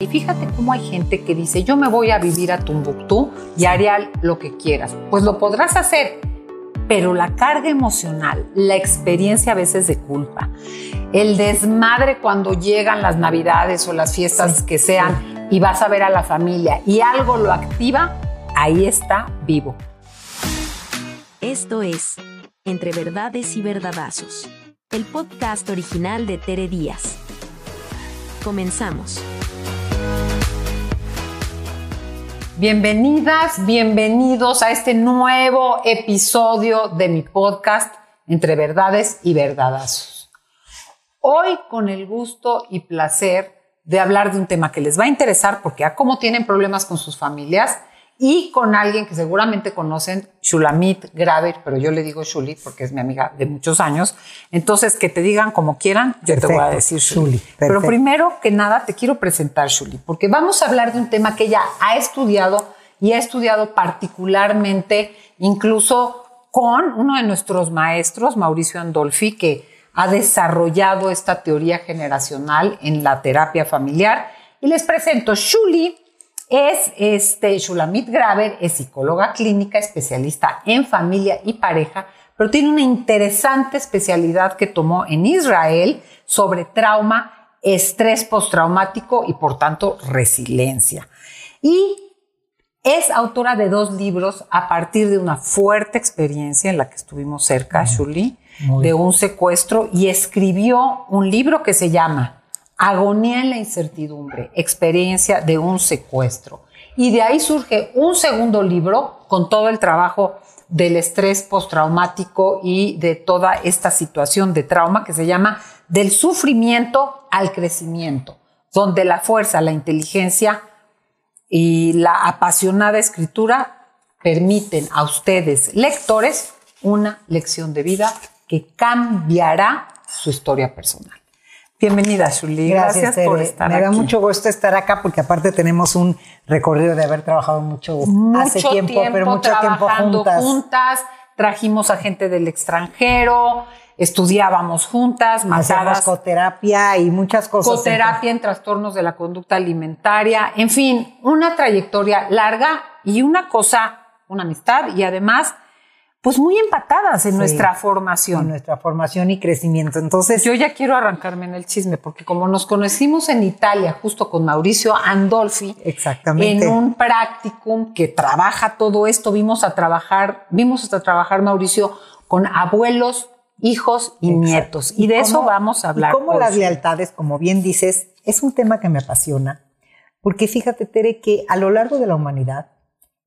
Y fíjate cómo hay gente que dice, yo me voy a vivir a Tumbuctú y haré lo que quieras. Pues lo podrás hacer, pero la carga emocional, la experiencia a veces de culpa, el desmadre cuando llegan las navidades o las fiestas que sean y vas a ver a la familia y algo lo activa, ahí está vivo. Esto es Entre Verdades y Verdadazos, el podcast original de Tere Díaz. Comenzamos. Bienvenidas, bienvenidos a este nuevo episodio de mi podcast Entre Verdades y Verdadazos. Hoy con el gusto y placer de hablar de un tema que les va a interesar porque a cómo tienen problemas con sus familias y con alguien que seguramente conocen, Shulamit Graver, pero yo le digo Shuli porque es mi amiga de muchos años. Entonces, que te digan como quieran, yo te voy a decir Shuli. Pero primero que nada, te quiero presentar Shuli, porque vamos a hablar de un tema que ella ha estudiado y ha estudiado particularmente, incluso con uno de nuestros maestros, Mauricio Andolfi, que ha desarrollado esta teoría generacional en la terapia familiar. Y les presento Shuli es este, Shulamit Graver, es psicóloga clínica, especialista en familia y pareja, pero tiene una interesante especialidad que tomó en Israel sobre trauma, estrés postraumático y por tanto resiliencia. Y es autora de dos libros a partir de una fuerte experiencia en la que estuvimos cerca, Shuli, de un secuestro y escribió un libro que se llama Agonía en la incertidumbre, experiencia de un secuestro. Y de ahí surge un segundo libro con todo el trabajo del estrés postraumático y de toda esta situación de trauma que se llama Del sufrimiento al crecimiento, donde la fuerza, la inteligencia y la apasionada escritura permiten a ustedes, lectores, una lección de vida que cambiará su historia personal. Bienvenida, Shuli. Gracias, por estar aquí. Me da mucho gusto estar acá porque aparte tenemos un recorrido de haber trabajado mucho, hace tiempo, pero mucho tiempo juntas. juntas. Trajimos a gente del extranjero, estudiábamos juntas, matadas. coterapia y muchas cosas. Coterapia en trastornos de la conducta alimentaria. En fin, una trayectoria larga y una cosa, una amistad y además pues muy empatadas en nuestra formación. En nuestra formación y crecimiento. Entonces. Yo ya quiero arrancarme en el chisme, porque como nos conocimos en Italia, justo con Mauricio Andolfi. Exactamente. En un practicum que trabaja todo esto, vimos a trabajar, vimos a trabajar Mauricio con abuelos, hijos y nietos. Y de eso vamos a hablar. Y cómo las lealtades, como bien dices, es un tema que me apasiona. Porque fíjate, Tere, que a lo largo de la humanidad,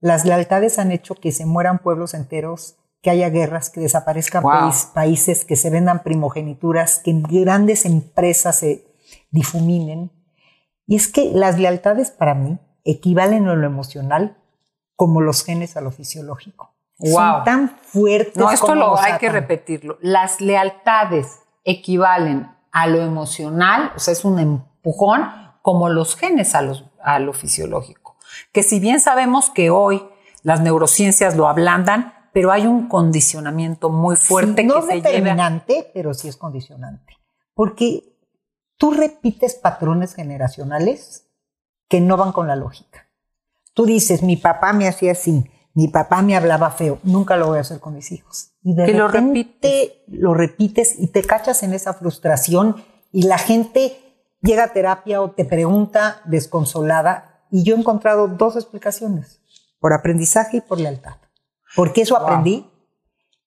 las lealtades han hecho que se mueran pueblos enteros que haya guerras, que desaparezcan países, que se vendan primogenituras, que grandes empresas se difuminen. Y es que las lealtades para mí equivalen a lo emocional como los genes a lo fisiológico. Son tan fuertes. No, esto lo hay que repetirlo. Las lealtades equivalen a lo emocional, o sea, es un empujón, como los genes a, a lo fisiológico. Que si bien sabemos que hoy las neurociencias lo ablandan, pero hay un condicionamiento muy fuerte no que se determinante, pero sí es condicionante. Porque tú repites patrones generacionales que no van con la lógica. Tú dices, mi papá me hacía así, mi papá me hablaba feo, nunca lo voy a hacer con mis hijos. Y de lo repites. lo repites y te cachas en esa frustración y la gente llega a terapia o te pregunta desconsolada y yo he encontrado dos explicaciones, por aprendizaje y por lealtad. Porque eso aprendí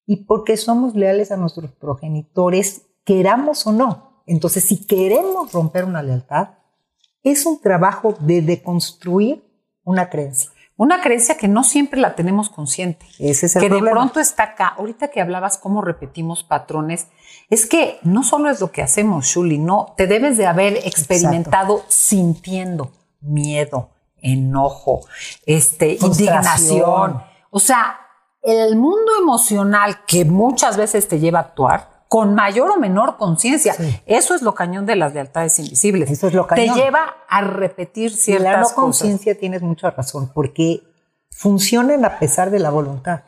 y porque somos leales a nuestros progenitores, queramos o no. Entonces, si queremos romper una lealtad, es un trabajo de deconstruir una creencia. Una creencia que no siempre la tenemos consciente. Ese es el que de pronto está acá. Ahorita que hablabas cómo repetimos patrones, es que no solo es lo que hacemos, Shuli, no, te debes de haber experimentado sintiendo miedo, enojo, este, indignación. O sea, el mundo emocional que muchas veces te lleva a actuar con mayor o menor conciencia. Eso es lo cañón de las lealtades invisibles. Eso es lo cañón. Te lleva a repetir ciertas la no cosas. conciencia tienes mucha razón, porque funcionan a pesar de la voluntad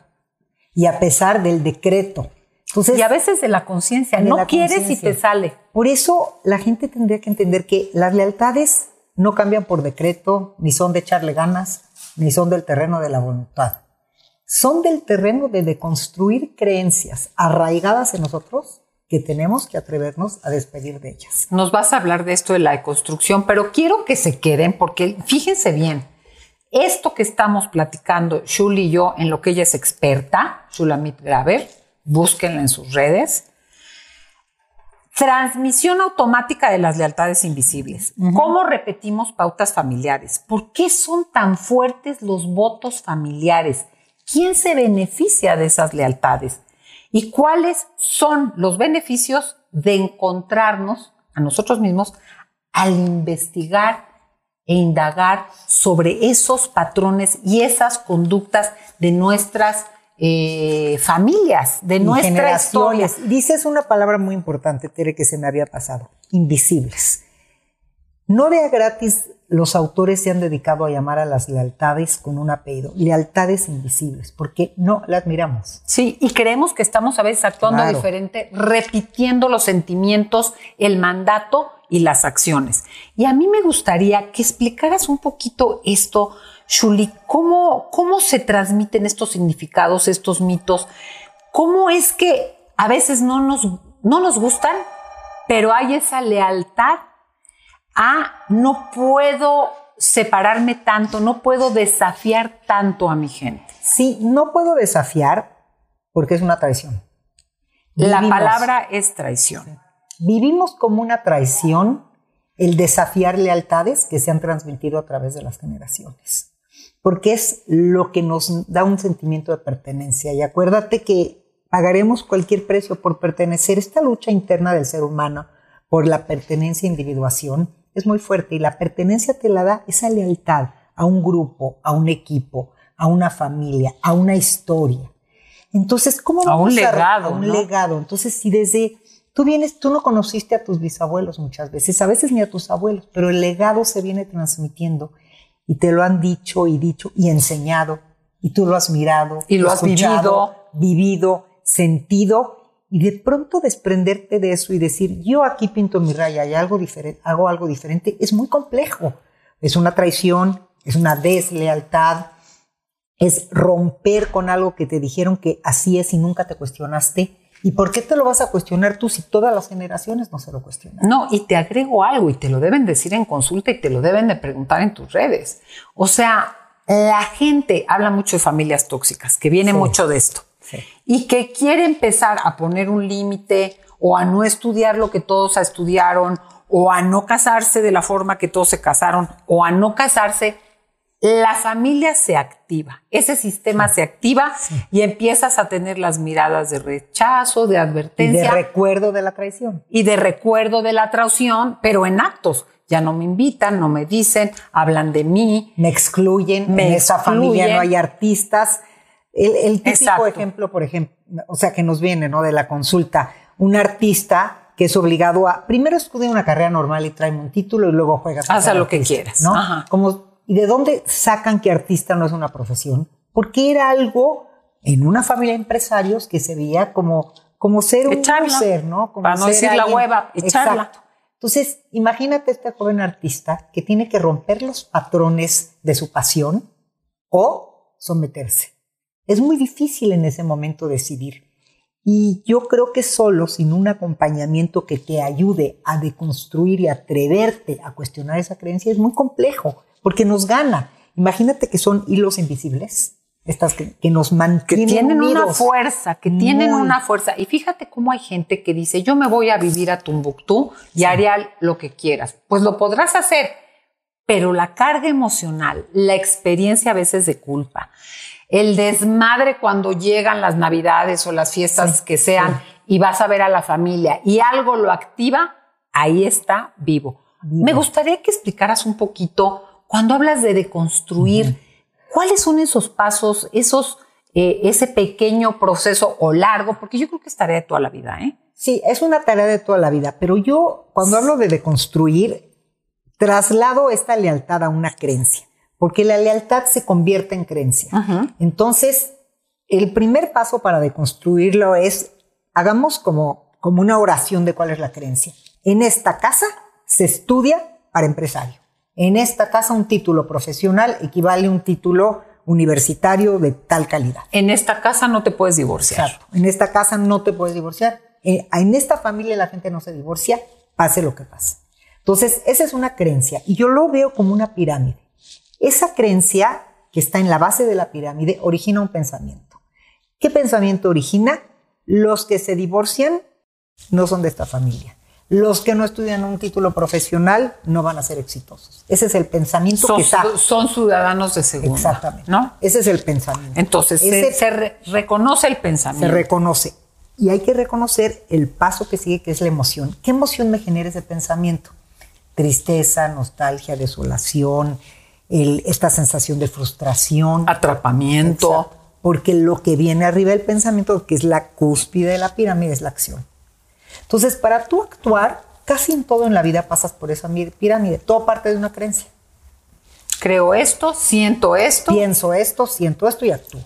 y a pesar del decreto. Entonces, y a veces de la conciencia. No quieres y te sale. Por eso la gente tendría que entender que las lealtades no cambian por decreto, ni son de echarle ganas, ni son del terreno de la voluntad. Son del terreno de deconstruir creencias arraigadas en nosotros que tenemos que atrevernos a despedir de ellas. Nos vas a hablar de esto de la deconstrucción, pero quiero que se queden porque fíjense bien, esto que estamos platicando, Shuli y yo, en lo que ella es experta, Shulamit Graver, búsquenla en sus redes. Transmisión automática de las lealtades invisibles. ¿Cómo repetimos pautas familiares? ¿Por qué son tan fuertes los votos familiares? ¿Quién se beneficia de esas lealtades? ¿Y cuáles son los beneficios de encontrarnos a nosotros mismos al investigar e indagar sobre esos patrones y esas conductas de nuestras eh, familias, de nuestras historias. Dices una palabra muy importante, Tere, que se me había pasado, invisibles. No de gratis los autores se han dedicado a llamar a las lealtades con un apellido, lealtades invisibles, porque no las miramos. Sí, y creemos que estamos a veces actuando diferente, repitiendo los sentimientos, el mandato y las acciones. Y a mí me gustaría que explicaras un poquito esto, Shuli, cómo, cómo se transmiten estos significados, estos mitos, cómo es que a veces no nos, no nos gustan, pero hay esa lealtad a no puedo separarme tanto, no puedo desafiar tanto a mi gente. Sí, no puedo desafiar porque es una traición. La palabra es traición. Vivimos como una traición el desafiar lealtades que se han transmitido a través de las generaciones, porque es lo que nos da un sentimiento de pertenencia. Y acuérdate que pagaremos cualquier precio por pertenecer. Esta lucha interna del ser humano por la pertenencia e individuación es muy fuerte y la pertenencia te la da esa lealtad a un grupo, a un equipo, a una familia, a una historia. Entonces, ¿cómo vamos a un legado? A un legado. Entonces, si desde tú vienes, tú no conociste a tus bisabuelos muchas veces, a veces ni a tus abuelos, pero el legado se viene transmitiendo y te lo han dicho y dicho y enseñado y tú lo has mirado y lo has vivido, vivido, sentido y de pronto desprenderte de eso y decir, yo aquí pinto mi raya y algo diferente, hago algo diferente, es muy complejo. Es una traición, es una deslealtad, es romper con algo que te dijeron que así es y nunca te cuestionaste. ¿Y por qué te lo vas a cuestionar tú si todas las generaciones no se lo cuestionan? No, y te agrego algo y te lo deben decir en consulta y te lo deben de preguntar en tus redes. O sea, la gente habla mucho de familias tóxicas, que viene mucho de esto y que quiere empezar a poner un límite o a no estudiar lo que todos estudiaron o a no casarse de la forma que todos se casaron o a no casarse, la familia se activa, ese sistema se activa y empiezas a tener las miradas de rechazo, de advertencia. Y de recuerdo de la traición. Y de recuerdo de la traición, pero en actos. Ya no me invitan, no me dicen, hablan de mí. Me excluyen, en esa familia no hay artistas el, típico ejemplo, por ejemplo, o sea, que nos viene, ¿no? De la consulta, un artista que es obligado a, primero estudia una carrera normal y trae un título y luego juega. Haz lo que quieras, ¿no? Como, ¿Y de dónde sacan que artista no es una profesión? Porque era algo en una familia de empresarios que se veía como, como ser un ser, ¿no? Como Para no decir la hueva, echarla. Exacto. Entonces, imagínate este joven artista que tiene que romper los patrones de su pasión o someterse. Es muy difícil en ese momento decidir. Y yo creo que solo sin un acompañamiento que te ayude a deconstruir y atreverte a cuestionar esa creencia es muy complejo, porque nos gana. Imagínate que son hilos invisibles, estas que, nos mantienen. Que tienen una fuerza, que tienen una fuerza. Y fíjate cómo hay gente que dice, yo me voy a vivir a Tumbuctú y haré lo que quieras. Pues lo podrás hacer, pero la carga emocional, la experiencia a veces de culpa, el desmadre cuando llegan las navidades o las fiestas que sean y vas a ver a la familia y algo lo activa, ahí está vivo. Me gustaría que explicaras un poquito, cuando hablas de deconstruir, cuáles son esos pasos, esos, eh, ese pequeño proceso o largo, porque yo creo que es tarea de toda la vida, ¿eh? Sí, es una tarea de toda la vida, pero yo cuando hablo de deconstruir, traslado esta lealtad a una creencia porque la lealtad se convierte en creencia. Entonces, el primer paso para deconstruirlo es, hagamos como, como una oración de cuál es la creencia. En esta casa se estudia para empresario. En esta casa un título profesional equivale a un título universitario de tal calidad. En esta casa no te puedes divorciar. Exacto. En esta casa no te puedes divorciar. Eh, en esta familia la gente no se divorcia, pase lo que pase. Entonces, esa es una creencia y yo lo veo como una pirámide. Esa creencia que está en la base de la pirámide origina un pensamiento. ¿Qué pensamiento origina? Los que se divorcian no son de esta familia. Los que no estudian un título profesional no van a ser exitosos. Ese es el pensamiento Son, que está. son ciudadanos de segunda. Exactamente. ¿No? Ese es el pensamiento. Entonces, Ese se, se re- reconoce el se pensamiento. reconoce. Y hay que reconocer el paso que sigue, que es la emoción. ¿Qué emoción me genera ese pensamiento? Tristeza, nostalgia, desolación, el- esta sensación de frustración. Atrapamiento. Exacto. Porque lo que viene arriba del pensamiento, que es la cúspide de la pirámide, es la acción. Entonces, para tú actuar, casi en todo en la vida pasas por esa mi- pirámide. Todo parte de una creencia. Creo esto, siento esto. Pienso esto, siento esto y actúo.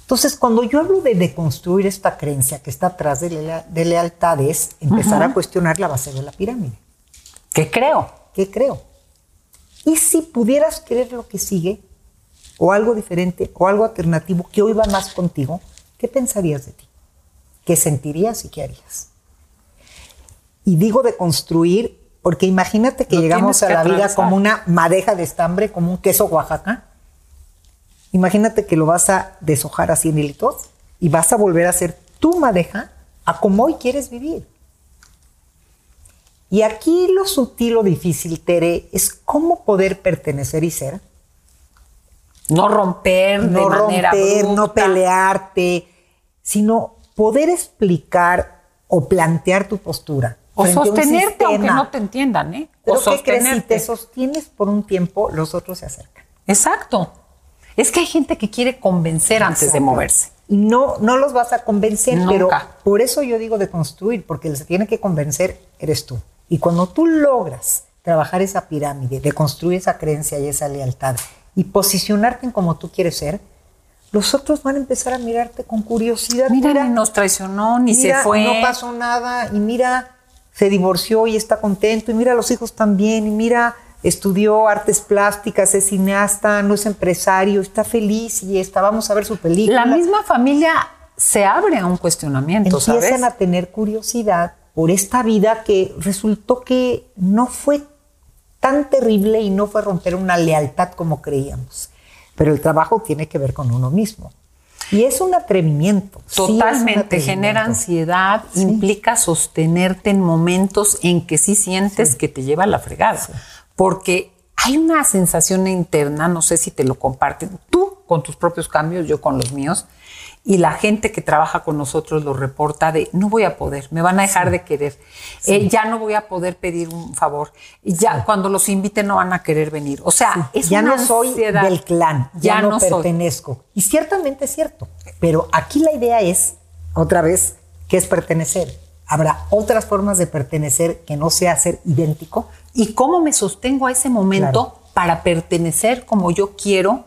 Entonces, cuando yo hablo de deconstruir esta creencia que está atrás de, de lealtades, empezar a cuestionar la base de la pirámide. ¿Qué creo? ¿Qué creo? Y si pudieras creer lo que sigue, o algo diferente, o algo alternativo que hoy va más contigo, ¿qué pensarías de ti? ¿Qué sentirías y qué harías? Y digo de construir, porque imagínate que llegamos a que la vida como una madeja de estambre, como un queso Oaxaca. Imagínate que lo vas a deshojar así en hilitos y vas a volver a hacer tu madeja a como hoy quieres vivir. Y aquí lo sutil o difícil, Tere, es cómo poder pertenecer y ser. No romper de No manera romper, no abrupta. pelearte, sino poder explicar o plantear tu postura. O sostenerte, aunque no te entiendan, ¿eh? Pero o ¿qué crees? Si te sostienes por un tiempo, los otros se acercan. Exacto. Es que hay gente que quiere convencer antes de moverse. Y no, no los vas a convencer, Nunca. pero por eso yo digo de construir, porque el que se tiene que convencer eres tú. Y cuando tú logras trabajar esa pirámide, de construir esa creencia y esa lealtad y posicionarte en como tú quieres ser, los otros van a empezar a mirarte con curiosidad. Mira, ni nos traicionó, ni mira, se fue. No pasó nada, y mira, se divorció y está contento, y mira, los hijos también, y mira, estudió artes plásticas, es cineasta, no es empresario, está feliz y está, vamos a ver su película. La misma familia se abre a un cuestionamiento, Empiezan ¿sabes? a tener curiosidad por esta vida que resultó que no fue tan terrible y no fue romper una lealtad como creíamos. Pero el trabajo tiene que ver con uno mismo. Y es un atrevimiento. sí es un Totalmente, genera ansiedad, implica sostenerte en momentos en que sí sientes que te lleva a la fregada. Porque hay una sensación interna, no sé si te lo comparten, tú con tus propios cambios, yo con los míos, y la gente que trabaja con nosotros lo reporta de no voy a poder, me van a dejar de querer, eh, ya no voy a poder pedir un favor, ya cuando los inviten no van a querer venir. O sea, es ya una no soy ansiedad. del clan, ya, Ya no, no soy. pertenezco. Y ciertamente es cierto, pero aquí la idea es, otra vez, ¿qué es pertenecer? Habrá otras formas de pertenecer que no sea ser idéntico. y cómo me sostengo a ese momento Claro. para pertenecer como yo quiero,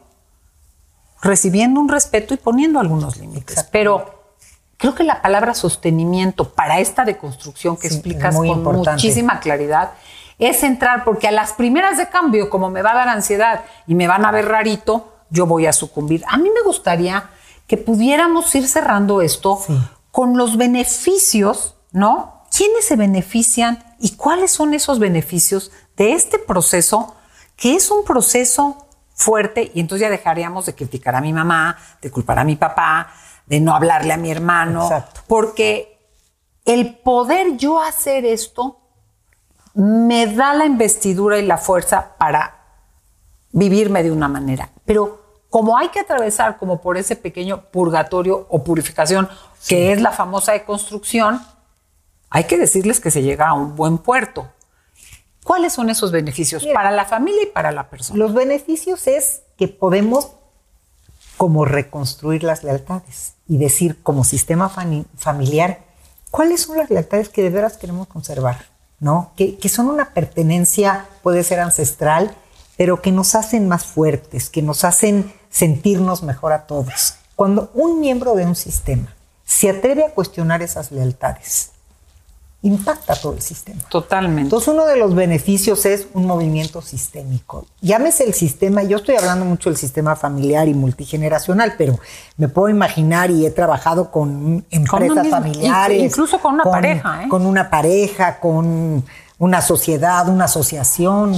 recibiendo un respeto y poniendo algunos límites. Pero creo que la palabra sostenimiento para esta deconstrucción que Sí, explicas con importante. muchísima claridad es entrar, porque a las primeras de cambio, como me va a dar ansiedad y me van a ver rarito, yo voy a sucumbir. A mí me gustaría que pudiéramos ir cerrando esto Sí. con los beneficios, ¿no? ¿Quiénes se benefician y cuáles son esos beneficios de este proceso, que es un proceso fuerte y entonces ya dejaríamos de criticar a mi mamá, de culpar a mi papá, de no hablarle a mi hermano, Exacto. porque el poder yo hacer esto me da la investidura y la fuerza para vivirme de una manera. Pero como hay que atravesar como por ese pequeño purgatorio o purificación, que es la famosa deconstrucción, hay que decirles que se llega a un buen puerto. ¿Cuáles son esos beneficios Mira. para la familia y para la persona? Los beneficios es que podemos como reconstruir las lealtades y decir como sistema fami- familiar cuáles son las lealtades que de veras queremos conservar, ¿no? Que, que son una pertenencia, puede ser ancestral, pero que nos hacen más fuertes, que nos hacen sentirnos mejor a todos. Cuando un miembro de un sistema se atreve a cuestionar esas lealtades impacta todo el sistema. Totalmente. Entonces, uno de los beneficios es un movimiento sistémico. Llámese el sistema, yo estoy hablando mucho del sistema familiar y multigeneracional, pero me puedo imaginar y he trabajado con empresas familiares. Incluso con una pareja. ¿eh? Con una pareja, con una sociedad, una asociación.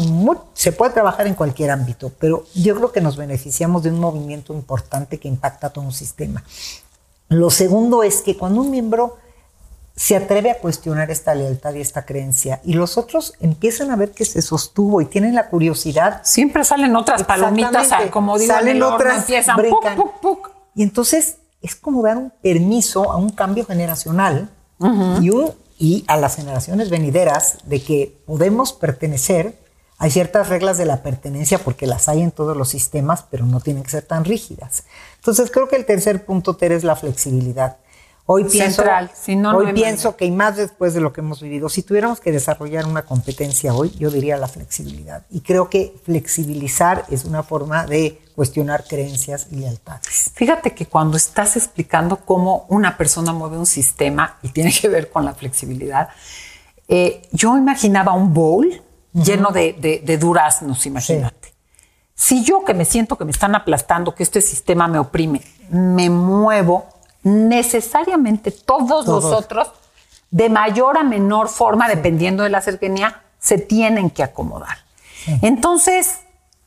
se puede trabajar en cualquier ámbito, pero yo creo que nos beneficiamos de un movimiento importante que impacta todo un sistema. Lo segundo es que cuando un miembro se atreve a cuestionar esta lealtad y esta creencia y los otros empiezan a ver que se sostuvo y tienen la curiosidad. Siempre salen otras palomitas, como digo, salen otras, empiezan Y entonces es como dar un permiso a un cambio generacional y, y a las generaciones venideras de que podemos pertenecer. Hay ciertas reglas de la pertenencia porque las hay en todos los sistemas, pero no tienen que ser tan rígidas. Entonces creo que el tercer punto, Ter, es la flexibilidad Hoy pienso, hoy pienso que, y más después de lo que hemos vivido, si tuviéramos que desarrollar una competencia hoy, yo diría la flexibilidad. Y creo que flexibilizar es una forma de cuestionar creencias y lealtades. Fíjate que cuando estás explicando cómo una persona mueve un sistema y tiene que ver con la flexibilidad, eh, yo imaginaba un bowl lleno de, de, duraznos, imagínate. Si yo que me siento que me están aplastando, que este sistema me oprime, me muevo necesariamente todos, los otros, de mayor a menor forma, dependiendo de la cercanía, se tienen que acomodar. Entonces,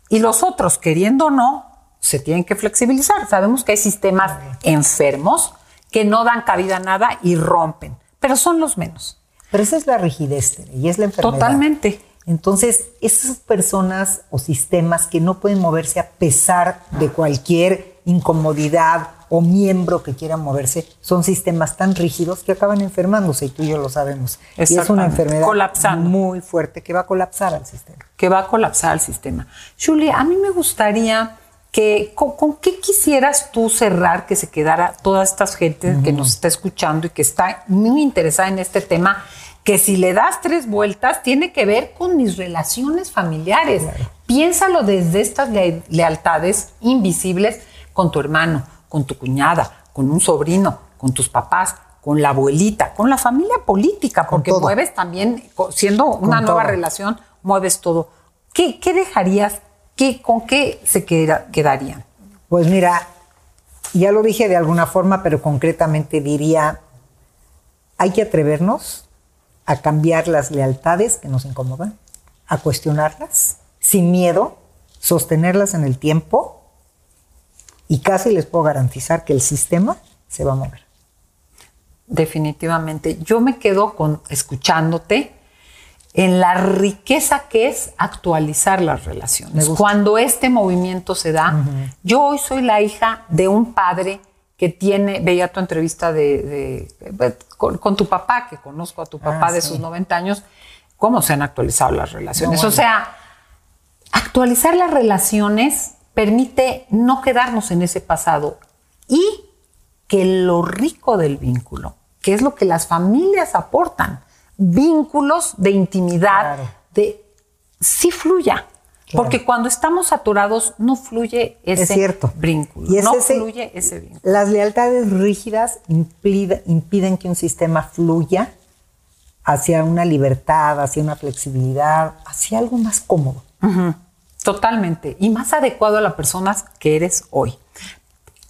y los otros, queriendo o no, se tienen que flexibilizar. Sabemos que hay sistemas enfermos que no dan cabida a nada y rompen, pero son los menos. Pero esa es la rigidez y es la enfermedad. Totalmente. Entonces, esas personas o sistemas que no pueden moverse a pesar de cualquier incomodidad o miembro que quiera moverse, son sistemas tan rígidos que acaban enfermándose y tú y yo lo sabemos. Y es una enfermedad muy fuerte que va a colapsar al sistema. Que va a colapsar al sistema. Julia, a mí me gustaría que, ¿con, qué quisieras tú cerrar que se quedara toda esta gente que nos está escuchando y que está muy interesada en este tema? que si le das tres vueltas tiene que ver con mis relaciones familiares. Piénsalo desde estas lealtades invisibles con tu hermano, con tu cuñada, con un sobrino, con tus papás, con la abuelita, con la familia política, porque mueves también, siendo una nueva relación, mueves todo. ¿Qué, dejarías? Qué, ¿Con qué se quedarían? Pues mira, ya lo dije de alguna forma, pero concretamente diría, hay que atrevernos a cambiar las lealtades que nos incomodan, a cuestionarlas sin miedo, sostenerlas en el tiempo y casi les puedo garantizar que el sistema se va a mover. Definitivamente. Yo me quedo con escuchándote en la riqueza que es actualizar las relaciones. Cuando este movimiento se da, yo hoy soy la hija de un padre que tiene, veía tu entrevista de, con, tu papá, que conozco a tu papá ah, de sus 90 años, cómo se han actualizado las relaciones. O sea, actualizar las relaciones permite no quedarnos en ese pasado y que lo rico del vínculo, que es lo que las familias aportan, vínculos de intimidad, de sí fluya. Porque cuando estamos saturados no fluye ese cierto. vínculo. Y no fluye ese vínculo. Las lealtades rígidas impiden que un sistema fluya hacia una libertad, hacia una flexibilidad, hacia algo más cómodo. Totalmente. Y más adecuado a la persona que eres hoy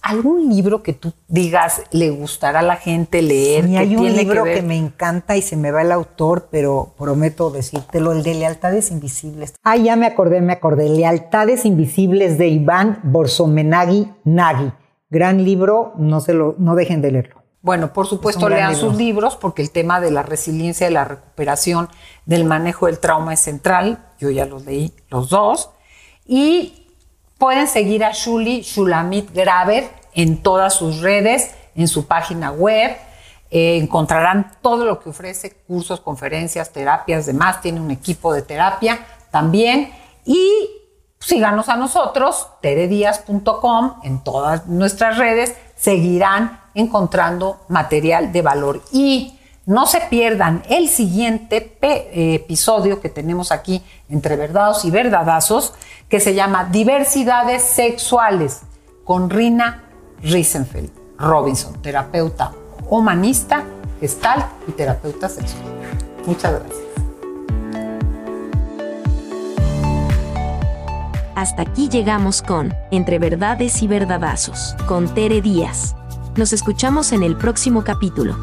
algún libro que tú digas le gustará a la gente leer. Sí, hay un libro que, me encanta y se me va el autor, pero prometo decírtelo, el de Lealtades Invisibles. Ah, ya me acordé, me acordé. Lealtades Invisibles de Iván Borsomenagui Nagui. Gran libro, no, se lo, no dejen de leerlo. Bueno, por supuesto, lean sus libros porque el tema de la resiliencia, de la recuperación, del manejo del trauma es central. Yo ya los leí los dos. Y Pueden seguir a Shuli Shulamit Graver en todas sus redes, en su página web. Eh, encontrarán todo lo que ofrece, cursos, conferencias, terapias, demás. Tiene un equipo de terapia también. Y síganos a nosotros, teredias.com, en todas nuestras redes. Seguirán encontrando material de valor. Y no se pierdan el siguiente eh, episodio que tenemos aquí entre verdados y verdadazos, que se llama Diversidades Sexuales, con Rina Riesenfeld Robinson, terapeuta humanista, gestal y terapeuta sexual. Muchas gracias. Hasta aquí llegamos con Entre Verdades y Verdadazos, con Tere Díaz. Nos escuchamos en el próximo capítulo.